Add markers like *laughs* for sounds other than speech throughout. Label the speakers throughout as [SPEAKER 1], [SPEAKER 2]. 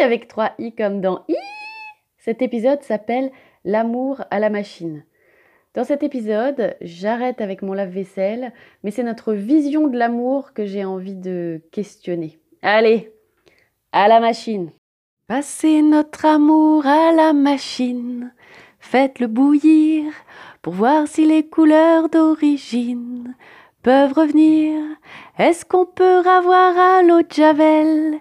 [SPEAKER 1] avec 3 i comme dans i. Cet épisode s'appelle L'amour à la machine. Dans cet épisode, j'arrête avec mon lave-vaisselle, mais c'est notre vision de l'amour que j'ai envie de questionner. Allez, à la machine. Passez notre amour à la machine, faites-le bouillir pour voir si les couleurs d'origine peuvent revenir. Est-ce qu'on peut avoir à l'eau de Javel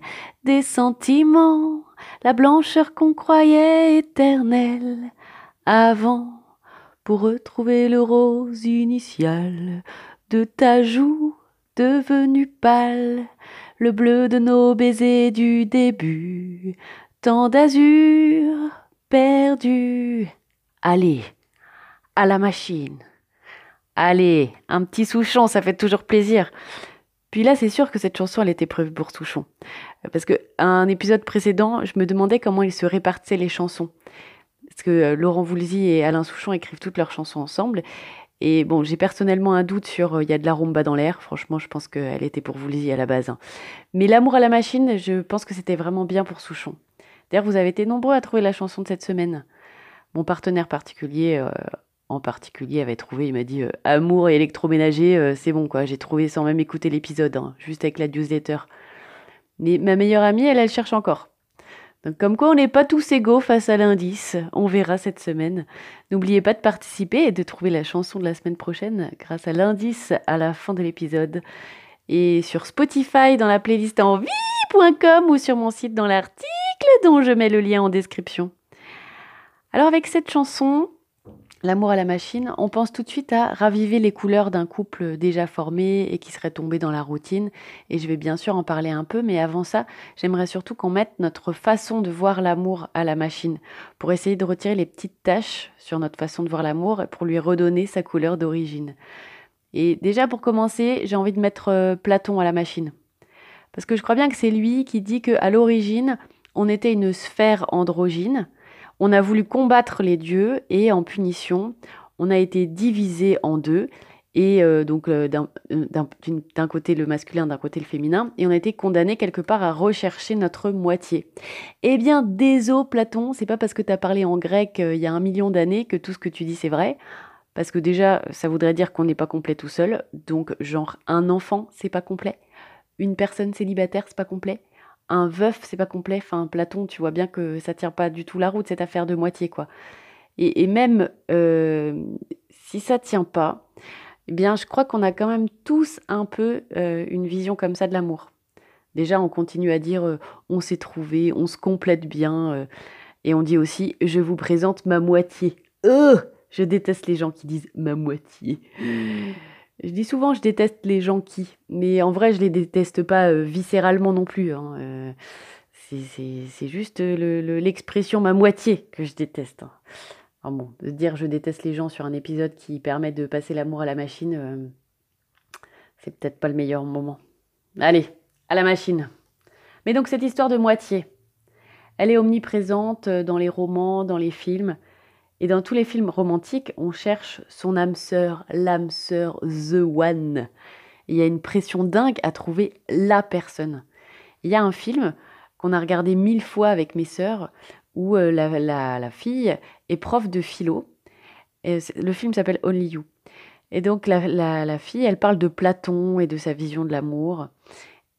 [SPEAKER 1] des sentiments, la blancheur qu'on croyait éternelle avant pour retrouver le rose initial de ta joue devenue pâle, le bleu de nos baisers du début, tant d'azur perdu. Allez, à la machine. Allez, un petit Souchon, ça fait toujours plaisir. Puis là, c'est sûr que cette chanson, elle était prévue pour Souchon. Parce que un épisode précédent, je me demandais comment ils se répartissaient les chansons. Parce que euh, Laurent Voulzy et Alain Souchon écrivent toutes leurs chansons ensemble. Et bon, j'ai personnellement un doute sur euh, Il y a de la rumba dans l'air. Franchement, je pense qu'elle était pour Voulzy à la base. hein. Mais L'amour à la machine, je pense que c'était vraiment bien pour Souchon. D'ailleurs, vous avez été nombreux à trouver la chanson de cette semaine. Mon partenaire particulier, euh, en particulier, avait trouvé, il m'a dit euh, Amour et électroménager, euh, c'est bon quoi. J'ai trouvé sans même écouter l'épisode, hein, juste avec la newsletter. Mais ma meilleure amie, elle, elle cherche encore. Donc, comme quoi, on n'est pas tous égaux face à l'indice. On verra cette semaine. N'oubliez pas de participer et de trouver la chanson de la semaine prochaine grâce à l'indice à la fin de l'épisode. Et sur Spotify dans la playlist envie.com ou sur mon site dans l'article dont je mets le lien en description. Alors avec cette chanson, L'amour à la machine, on pense tout de suite à raviver les couleurs d'un couple déjà formé et qui serait tombé dans la routine. Et je vais bien sûr en parler un peu, mais avant ça, j'aimerais surtout qu'on mette notre façon de voir l'amour à la machine, pour essayer de retirer les petites taches sur notre façon de voir l'amour et pour lui redonner sa couleur d'origine. Et déjà pour commencer, j'ai envie de mettre euh, Platon à la machine. Parce que je crois bien que c'est lui qui dit qu'à l'origine, on était une sphère androgyne, on a voulu combattre les dieux et en punition, on a été divisé en deux. Et euh, donc euh, d'un d'un- côté le masculin, d'un côté le féminin, et on a été condamné quelque part à rechercher notre moitié. Eh bien, désolé Platon, c'est pas parce que tu as parlé en grec euh, il y a un million d'années que tout ce que tu dis c'est vrai. Parce que déjà, ça voudrait dire qu'on n'est pas complet tout seul. Donc, genre, un enfant, c'est pas complet. Une personne célibataire, c'est pas complet un veuf, c'est pas complet. Enfin, Platon, tu vois bien que ça tient pas du tout la route, cette affaire de moitié, quoi. Et, même euh, si ça tient pas, eh bien, je crois qu'on a quand même tous un peu euh, une vision comme ça de l'amour. Déjà, on continue à dire euh, on s'est trouvé, on se complète bien, et on dit aussi je vous présente ma moitié. Je déteste les gens qui disent ma moitié. Je dis souvent je déteste les gens qui, mais en vrai je les déteste pas euh, viscéralement non plus. hein, euh, c'est- juste le- l'expression ma moitié que je déteste. hein. De dire je déteste les gens sur un épisode qui permet de passer l'amour à la machine, euh, c'est peut-être pas le meilleur moment. Allez, à la machine. Mais donc cette histoire de moitié, elle est omniprésente euh, dans les romans, dans les films. Et dans tous les films romantiques, on cherche son âme sœur, l'âme sœur, the one. Il y a une pression dingue à trouver la personne. Il y a un film qu'on a regardé mille fois avec mes sœurs où euh, la, la- la fille est prof de philo. Et le film s'appelle Only You. Et donc la, la- la fille, elle parle de Platon et de sa vision de l'amour.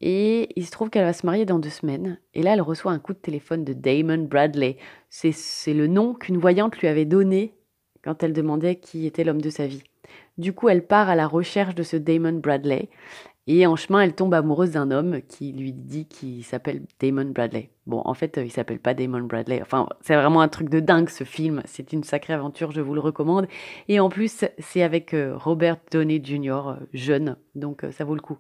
[SPEAKER 1] Et il se trouve qu'elle va se marier dans deux semaines. Et là, elle reçoit un coup de téléphone de Damon Bradley. C'est le nom qu'une voyante lui avait donné quand elle demandait qui était l'homme de sa vie. Du coup, elle part à la recherche de ce Damon Bradley. Et en chemin, elle tombe amoureuse d'un homme qui lui dit qu'il s'appelle Damon Bradley. Bon, en fait, euh, il s'appelle pas Damon Bradley. Enfin, c'est vraiment un truc de dingue ce film. C'est une sacrée aventure, je vous le recommande. Et en plus, c'est avec euh, Robert Downey Jr., euh, jeune. Donc, ça vaut le coup.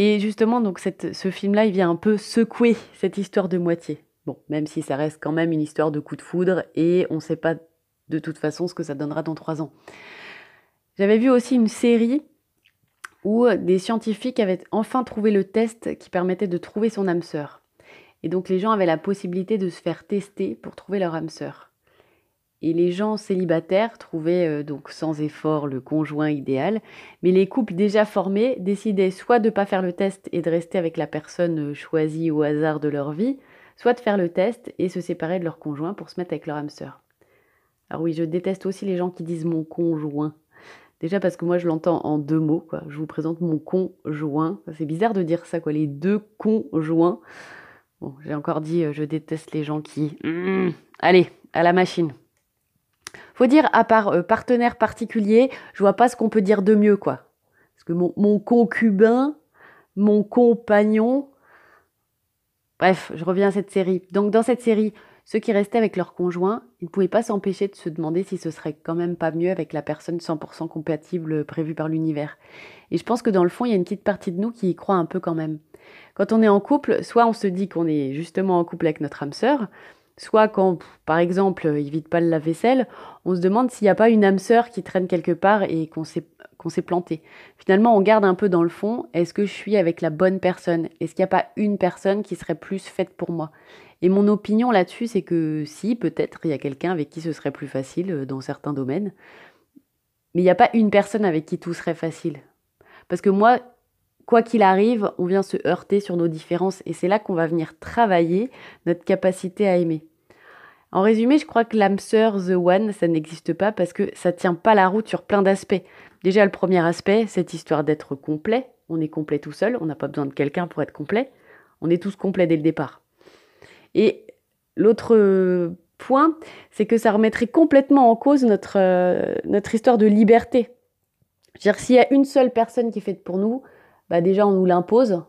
[SPEAKER 1] Et justement, donc ce film-là, il vient un peu secouer cette histoire de moitié. Bon, même si ça reste quand même une histoire de coup de foudre et on ne sait pas de toute façon ce que ça donnera dans trois ans. J'avais vu aussi une série où des scientifiques avaient enfin trouvé le test qui permettait de trouver son âme sœur. Et donc les gens avaient la possibilité de se faire tester pour trouver leur âme sœur. Et les gens célibataires trouvaient euh, donc sans effort le conjoint idéal, mais les couples déjà formés décidaient soit de ne pas faire le test et de rester avec la personne euh, choisie au hasard de leur vie, soit de faire le test et se séparer de leur conjoint pour se mettre avec leur âme sœur. Alors oui, je déteste aussi les gens qui disent mon conjoint. Déjà parce que moi je l'entends en deux mots, quoi. Je vous présente mon conjoint. C'est bizarre de dire ça, quoi, les deux conjoints. Bon, j'ai encore dit, euh, je déteste les gens qui. Mmh, allez, à la machine. Faut dire, à part euh, partenaire particulier, je vois pas ce qu'on peut dire de mieux, quoi. Parce que mon, concubin, mon compagnon. Bref, je reviens à cette série. Donc, dans cette série, ceux qui restaient avec leur conjoint, ils ne pouvaient pas s'empêcher de se demander si ce serait quand même pas mieux avec la personne 100% compatible prévue par l'univers. Et je pense que dans le fond, il y a une petite partie de nous qui y croit un peu quand même. Quand on est en couple, soit on se dit qu'on est justement en couple avec notre âme sœur, Soit quand, par exemple, il vide pas le lave-vaisselle, on se demande s'il n'y a pas une âme sœur qui traîne quelque part et qu'on s'est, qu'on s'est planté. Finalement, on garde un peu dans le fond, est-ce que je suis avec la bonne personne? Est-ce qu'il n'y a pas une personne qui serait plus faite pour moi? Et mon opinion là-dessus, c'est que si, peut-être, il y a quelqu'un avec qui ce serait plus facile euh, dans certains domaines. Mais il n'y a pas une personne avec qui tout serait facile. Parce que moi, quoi qu'il arrive, on vient se heurter sur nos différences et c'est là qu'on va venir travailler notre capacité à aimer. En résumé, je crois que l'âme sœur, The One, ça n'existe pas parce que ça tient pas la route sur plein d'aspects. Déjà, le premier aspect, cette histoire d'être complet. On est complet tout seul, on n'a pas besoin de quelqu'un pour être complet. On est tous complets dès le départ. Et l'autre point, c'est que ça remettrait complètement en cause notre, euh, histoire de liberté. C'est-à-dire, s'il y a une seule personne qui fait pour nous, bah déjà on nous l'impose,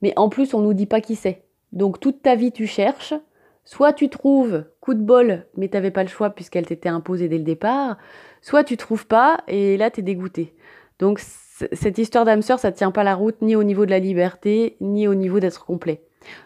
[SPEAKER 1] mais en plus on nous dit pas qui c'est. Donc toute ta vie tu cherches, soit tu trouves coup de bol, mais t'avais pas le choix puisqu'elle t'était imposée dès le départ, soit tu trouves pas et là t'es dégoûté. Donc cette histoire d'âme sœur, ça tient pas la route ni au niveau de la liberté, ni au niveau d'être complet.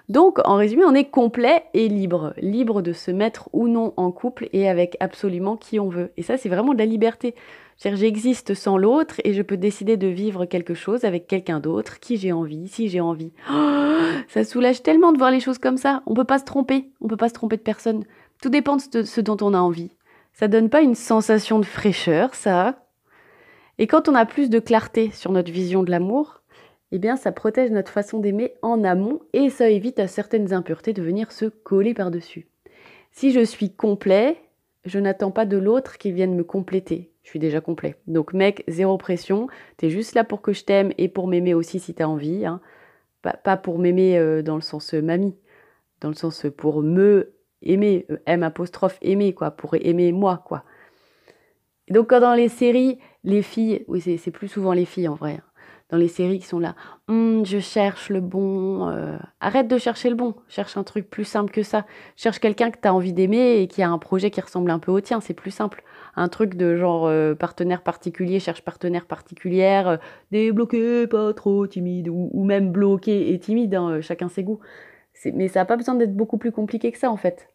[SPEAKER 1] Donc, en résumé, on est complet et libre. Libre de se mettre ou non en couple et avec absolument qui on veut. Et ça, c'est vraiment de la liberté. J'existe sans l'autre et je peux décider de vivre quelque chose avec quelqu'un d'autre, qui j'ai envie, si j'ai envie. Oh, ça soulage tellement de voir les choses comme ça. On peut pas se tromper. On peut pas se tromper de personne. Tout dépend de ce dont on a envie. Ça donne pas une sensation de fraîcheur, ça. Et quand on a plus de clarté sur notre vision de l'amour, eh bien ça protège notre façon d'aimer en amont et ça évite à certaines impuretés de venir se coller par-dessus. Si je suis complet, je n'attends pas de l'autre qu'il vienne me compléter. Je suis déjà complet. Donc mec, zéro pression. T'es juste là pour que je t'aime et pour m'aimer aussi si t'as envie. Hein. Pas, pour m'aimer euh, dans le sens euh, mamie, dans le sens euh, pour me aimer, M apostrophe aimer, quoi, pour aimer moi, quoi. donc quand dans les séries, les filles, oui c'est plus souvent les filles en vrai, hein dans les séries qui sont là. Hum, je cherche le bon. Euh, arrête de chercher le bon. Cherche un truc plus simple que ça. Cherche quelqu'un que tu as envie d'aimer et qui a un projet qui ressemble un peu au tien. C'est plus simple. Un truc de genre euh, partenaire particulier, cherche partenaire particulière, euh, débloqué, pas trop timide, ou, même bloqué et timide, hein, chacun ses goûts. Mais ça n'a pas besoin d'être beaucoup plus compliqué que ça en fait.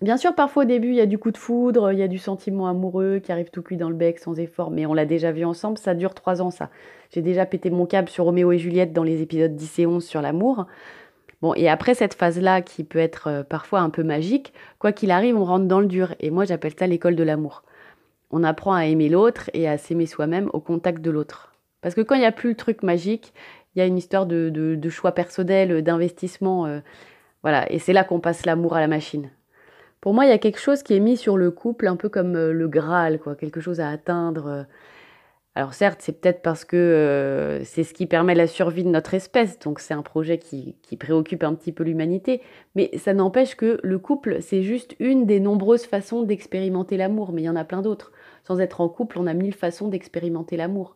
[SPEAKER 1] Bien sûr, parfois au début, il y a du coup de foudre, il y a du sentiment amoureux qui arrive tout cuit dans le bec sans effort, mais on l'a déjà vu ensemble, ça dure trois ans ça. J'ai déjà pété mon câble sur Roméo et Juliette dans les épisodes 10 et 11 sur l'amour. Bon, et après cette phase-là, qui peut être euh, parfois un peu magique, quoi qu'il arrive, on rentre dans le dur. Et moi, j'appelle ça l'école de l'amour. On apprend à aimer l'autre et à s'aimer soi-même au contact de l'autre. Parce que quand il n'y a plus le truc magique, il y a une histoire de, choix personnel, d'investissement. Euh, voilà, et c'est là qu'on passe l'amour à la machine. Pour moi, il y a quelque chose qui est mis sur le couple, un peu comme euh, le Graal, quoi, quelque chose à atteindre. Euh. Alors certes, c'est peut-être parce que euh, c'est ce qui permet la survie de notre espèce, donc c'est un projet qui, qui, préoccupe un petit peu l'humanité, mais ça n'empêche que le couple, c'est juste une des nombreuses façons d'expérimenter l'amour, mais il y en a plein d'autres. Sans être en couple, on a mille façons d'expérimenter l'amour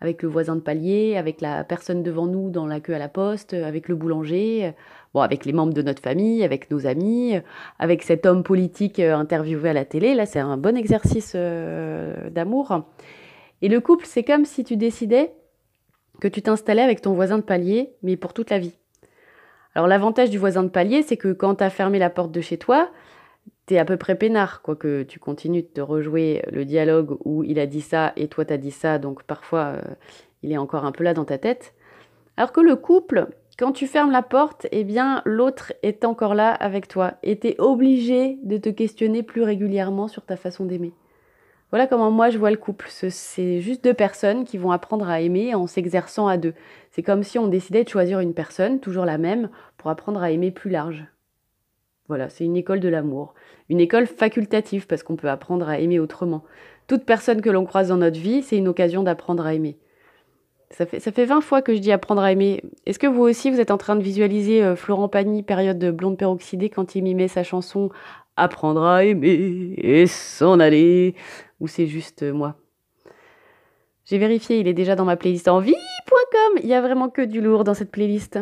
[SPEAKER 1] avec le voisin de palier, avec la personne devant nous dans la queue à la poste, avec le boulanger, avec les membres de notre famille, avec nos amis, avec cet homme politique euh, interviewé à la télé. Là, c'est un bon exercice euh, d'amour. Et le couple, c'est comme si tu décidais que tu t'installais avec ton voisin de palier, mais pour toute la vie. Alors l'avantage du voisin de palier, c'est que quand tu as fermé la porte de chez toi, tu es à peu près peinard, quoique tu continues de te rejouer le dialogue où il a dit ça et toi t'as dit ça, donc parfois euh, il est encore un peu là dans ta tête. Alors que le couple, quand tu fermes la porte, eh bien l'autre est encore là avec toi et tu es obligé de te questionner plus régulièrement sur ta façon d'aimer. Voilà comment moi je vois le couple. C'est juste deux personnes qui vont apprendre à aimer en s'exerçant à deux. C'est comme si on décidait de choisir une personne, toujours la même, pour apprendre à aimer plus large. Voilà, c'est une école de l'amour. Une école facultative parce qu'on peut apprendre à aimer autrement. Toute personne que l'on croise dans notre vie, c'est une occasion d'apprendre à aimer. Ça fait, ça fait 20 fois que je dis apprendre à aimer. Est-ce que vous aussi, vous êtes en train de visualiser euh, Florent Pagny, période de blonde peroxydée, quand il mimait sa chanson Apprendre à aimer et s'en aller Ou c'est juste euh, moi? J'ai vérifié, il est déjà dans ma playlist en vie.com. Il y a vraiment que du lourd dans cette playlist.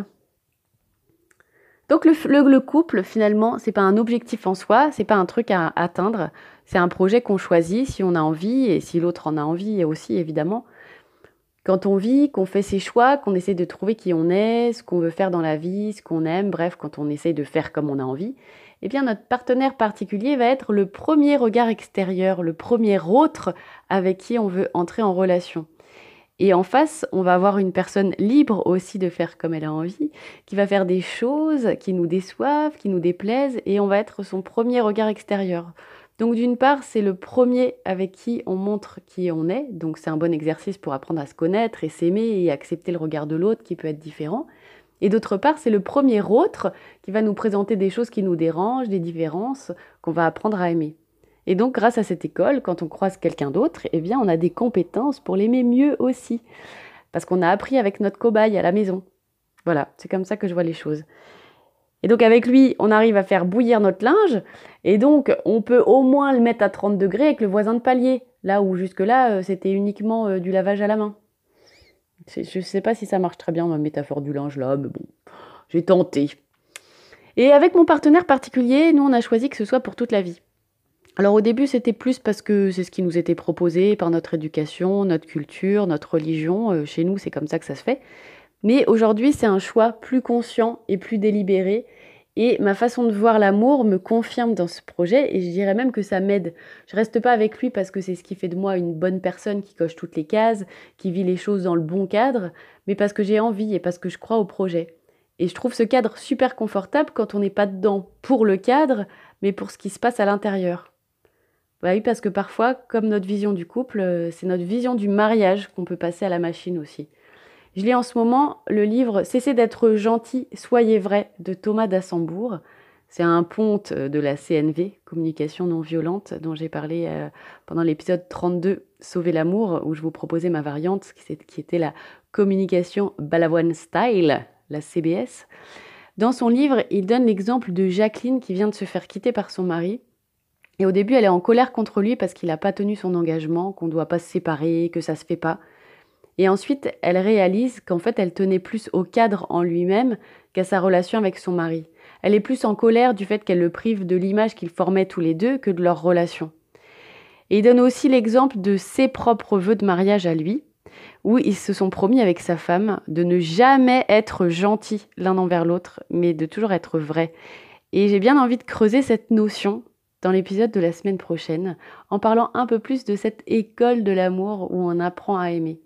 [SPEAKER 1] Donc le, couple, finalement, c'est pas un objectif en soi, c'est pas un truc à atteindre, c'est un projet qu'on choisit si on a envie et si l'autre en a envie aussi évidemment. Quand on vit, qu'on fait ses choix, qu'on essaie de trouver qui on est, ce qu'on veut faire dans la vie, ce qu'on aime, bref, quand on essaie de faire comme on a envie, eh bien notre partenaire particulier va être le premier regard extérieur, le premier autre avec qui on veut entrer en relation. Et en face, on va avoir une personne libre aussi de faire comme elle a envie, qui va faire des choses qui nous déçoivent, qui nous déplaisent, et on va être son premier regard extérieur. Donc d'une part, c'est le premier avec qui on montre qui on est, donc c'est un bon exercice pour apprendre à se connaître et s'aimer et accepter le regard de l'autre qui peut être différent. Et d'autre part, c'est le premier autre qui va nous présenter des choses qui nous dérangent, des différences qu'on va apprendre à aimer. Et donc, grâce à cette école, quand on croise quelqu'un d'autre, eh bien, on a des compétences pour l'aimer mieux aussi. Parce qu'on a appris avec notre cobaye à la maison. Voilà, c'est comme ça que je vois les choses. Et donc, avec lui, on arrive à faire bouillir notre linge. Et donc, on peut au moins le mettre à 30 degrés avec le voisin de palier. Là où jusque-là, euh, c'était uniquement euh, du lavage à la main. Je ne sais pas si ça marche très bien, ma métaphore du linge là, mais bon, j'ai tenté. Et avec mon partenaire particulier, nous, on a choisi que ce soit pour toute la vie. Alors au début, c'était plus parce que c'est ce qui nous était proposé par notre éducation, notre culture, notre religion. Euh, chez nous, c'est comme ça que ça se fait. Mais aujourd'hui, c'est un choix plus conscient et plus délibéré et ma façon de voir l'amour me confirme dans ce projet et je dirais même que ça m'aide. Je reste pas avec lui parce que c'est ce qui fait de moi une bonne personne qui coche toutes les cases, qui vit les choses dans le bon cadre, mais parce que j'ai envie et parce que je crois au projet. Et je trouve ce cadre super confortable quand on n'est pas dedans pour le cadre, mais pour ce qui se passe à l'intérieur. Bah oui, parce que parfois, comme notre vision du couple, euh, c'est notre vision du mariage qu'on peut passer à la machine aussi. Je lis en ce moment le livre Cessez d'être gentil, soyez vrai de Thomas d'Assembourg. C'est un ponte de la CNV, communication non violente, dont j'ai parlé euh, pendant l'épisode 32, Sauver l'amour, où je vous proposais ma variante qui était la communication Balavoine Style, la CBS. Dans son livre, il donne l'exemple de Jacqueline qui vient de se faire quitter par son mari. Et au début, elle est en colère contre lui parce qu'il n'a pas tenu son engagement, qu'on ne doit pas se séparer, que ça se fait pas. Et ensuite, elle réalise qu'en fait, elle tenait plus au cadre en lui-même qu'à sa relation avec son mari. Elle est plus en colère du fait qu'elle le prive de l'image qu'ils formaient tous les deux que de leur relation. Et il donne aussi l'exemple de ses propres vœux de mariage à lui, où ils se sont promis avec sa femme de ne jamais être gentils l'un envers l'autre, mais de toujours être vrais. Et j'ai bien envie de creuser cette notion dans l'épisode de la semaine prochaine, en parlant un peu plus de cette école de l'amour où on apprend à aimer.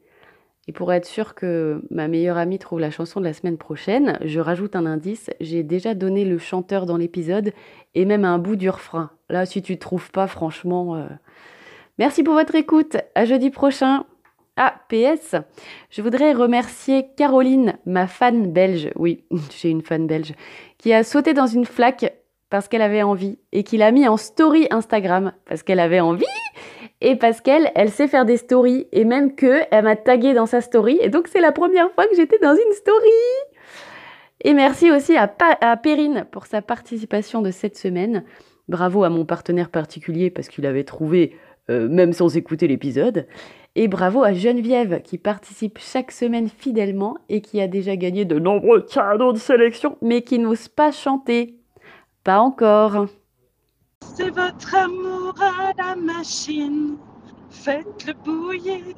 [SPEAKER 1] Et pour être sûr que ma meilleure amie trouve la chanson de la semaine prochaine, je rajoute un indice. J'ai déjà donné le chanteur dans l'épisode et même un bout du refrain. Là, si tu ne trouves pas, franchement. Euh, merci pour votre écoute. À jeudi prochain. Ah, PS, je voudrais remercier Caroline, ma fan belge. Oui, *laughs* j'ai une fan belge. Qui a sauté dans une flaque parce qu'elle avait envie et qui l'a mis en story Instagram parce qu'elle avait envie et parce qu'elle, elle sait faire des stories et même que elle m'a tagué dans sa story et donc c'est la première fois que j'étais dans une story. Et merci aussi à, à Perrine pour sa participation de cette semaine. Bravo à mon partenaire particulier parce qu'il avait trouvé euh, même sans écouter l'épisode. Et bravo à Geneviève qui participe chaque semaine fidèlement et qui a déjà gagné de nombreux cadeaux de sélection mais qui n'ose pas chanter. Pas encore.
[SPEAKER 2] C'est votre amour à la machine. Faites-le bouillir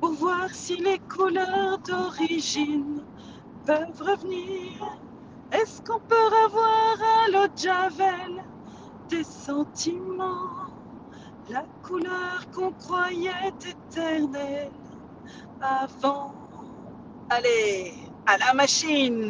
[SPEAKER 2] pour voir si les couleurs d'origine peuvent revenir Est-ce qu'on peut revoir à l'eau de Javel des sentiments, la couleur qu'on croyait éternelle avant Allez, à la machine